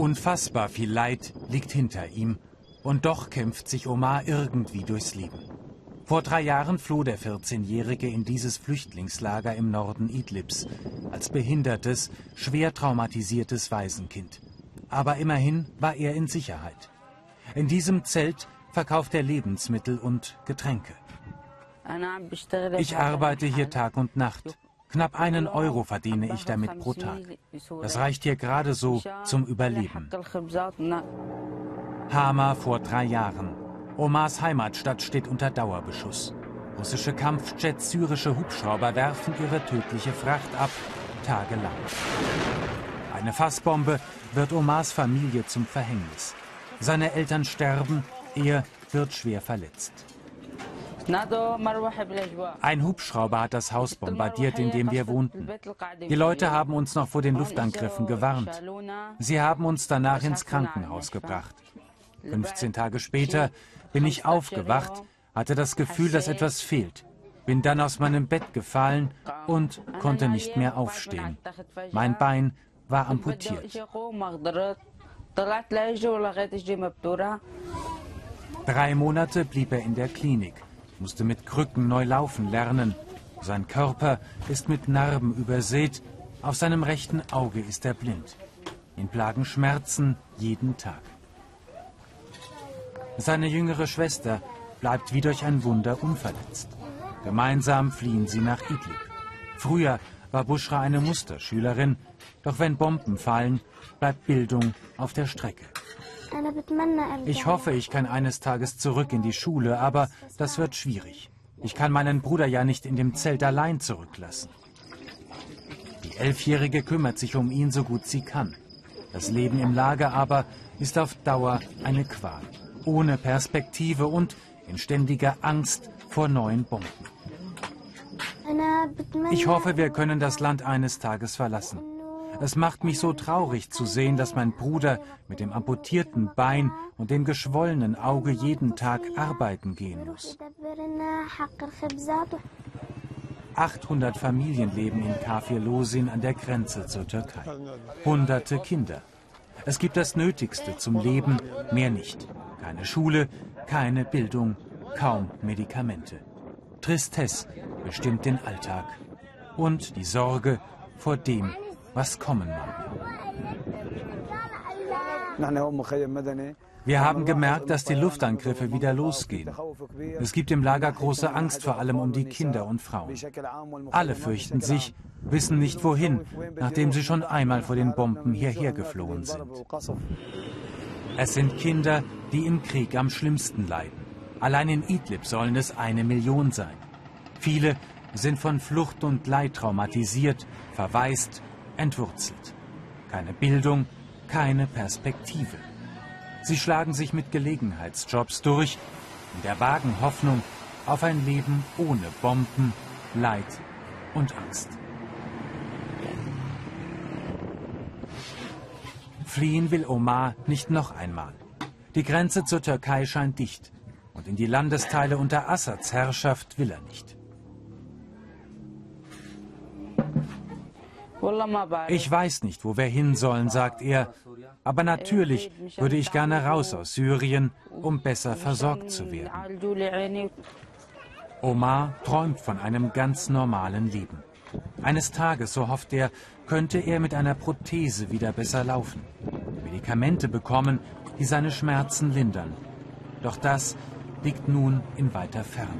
Unfassbar viel Leid liegt hinter ihm. Und doch kämpft sich Omar irgendwie durchs Leben. Vor drei Jahren floh der 14-Jährige in dieses Flüchtlingslager im Norden Idlibs als behindertes, schwer traumatisiertes Waisenkind. Aber immerhin war er in Sicherheit. In diesem Zelt verkauft er Lebensmittel und Getränke. Ich arbeite hier Tag und Nacht. Knapp einen Euro verdiene ich damit pro Tag. Das reicht hier gerade so zum Überleben. Hama vor drei Jahren. Omars Heimatstadt steht unter Dauerbeschuss. Russische Kampfjets, syrische Hubschrauber werfen ihre tödliche Fracht ab, tagelang. Eine Fassbombe wird Omars Familie zum Verhängnis. Seine Eltern sterben, er wird schwer verletzt. Ein Hubschrauber hat das Haus bombardiert, in dem wir wohnten. Die Leute haben uns noch vor den Luftangriffen gewarnt. Sie haben uns danach ins Krankenhaus gebracht. 15 Tage später bin ich aufgewacht, hatte das Gefühl, dass etwas fehlt. Bin dann aus meinem Bett gefallen und konnte nicht mehr aufstehen. Mein Bein war amputiert. Drei Monate blieb er in der Klinik musste mit Krücken neu laufen lernen. Sein Körper ist mit Narben übersät, auf seinem rechten Auge ist er blind. Ihn plagen Schmerzen jeden Tag. Seine jüngere Schwester bleibt wie durch ein Wunder unverletzt. Gemeinsam fliehen sie nach Idlib. Früher war Bushra eine Musterschülerin, doch wenn Bomben fallen, bleibt Bildung auf der Strecke. Ich hoffe, ich kann eines Tages zurück in die Schule, aber das wird schwierig. Ich kann meinen Bruder ja nicht in dem Zelt allein zurücklassen. Die Elfjährige kümmert sich um ihn so gut sie kann. Das Leben im Lager aber ist auf Dauer eine Qual. Ohne Perspektive und in ständiger Angst vor neuen Bomben. Ich hoffe, wir können das Land eines Tages verlassen. Es macht mich so traurig zu sehen, dass mein Bruder mit dem amputierten Bein und dem geschwollenen Auge jeden Tag arbeiten gehen muss. 800 Familien leben in Kafir-Losin an der Grenze zur Türkei. Hunderte Kinder. Es gibt das Nötigste zum Leben, mehr nicht. Keine Schule, keine Bildung, kaum Medikamente. Tristesse bestimmt den Alltag. Und die Sorge vor dem, was kommen mag. Wir haben gemerkt, dass die Luftangriffe wieder losgehen. Es gibt im Lager große Angst, vor allem um die Kinder und Frauen. Alle fürchten sich, wissen nicht wohin, nachdem sie schon einmal vor den Bomben hierher geflohen sind. Es sind Kinder, die im Krieg am schlimmsten leiden. Allein in Idlib sollen es eine Million sein. Viele sind von Flucht und Leid traumatisiert, verwaist entwurzelt. Keine Bildung, keine Perspektive. Sie schlagen sich mit Gelegenheitsjobs durch, in der vagen Hoffnung auf ein Leben ohne Bomben, Leid und Angst. Fliehen will Omar nicht noch einmal. Die Grenze zur Türkei scheint dicht und in die Landesteile unter Assads Herrschaft will er nicht. Ich weiß nicht, wo wir hin sollen, sagt er. Aber natürlich würde ich gerne raus aus Syrien, um besser versorgt zu werden. Omar träumt von einem ganz normalen Leben. Eines Tages, so hofft er, könnte er mit einer Prothese wieder besser laufen. Medikamente bekommen, die seine Schmerzen lindern. Doch das liegt nun in weiter Ferne.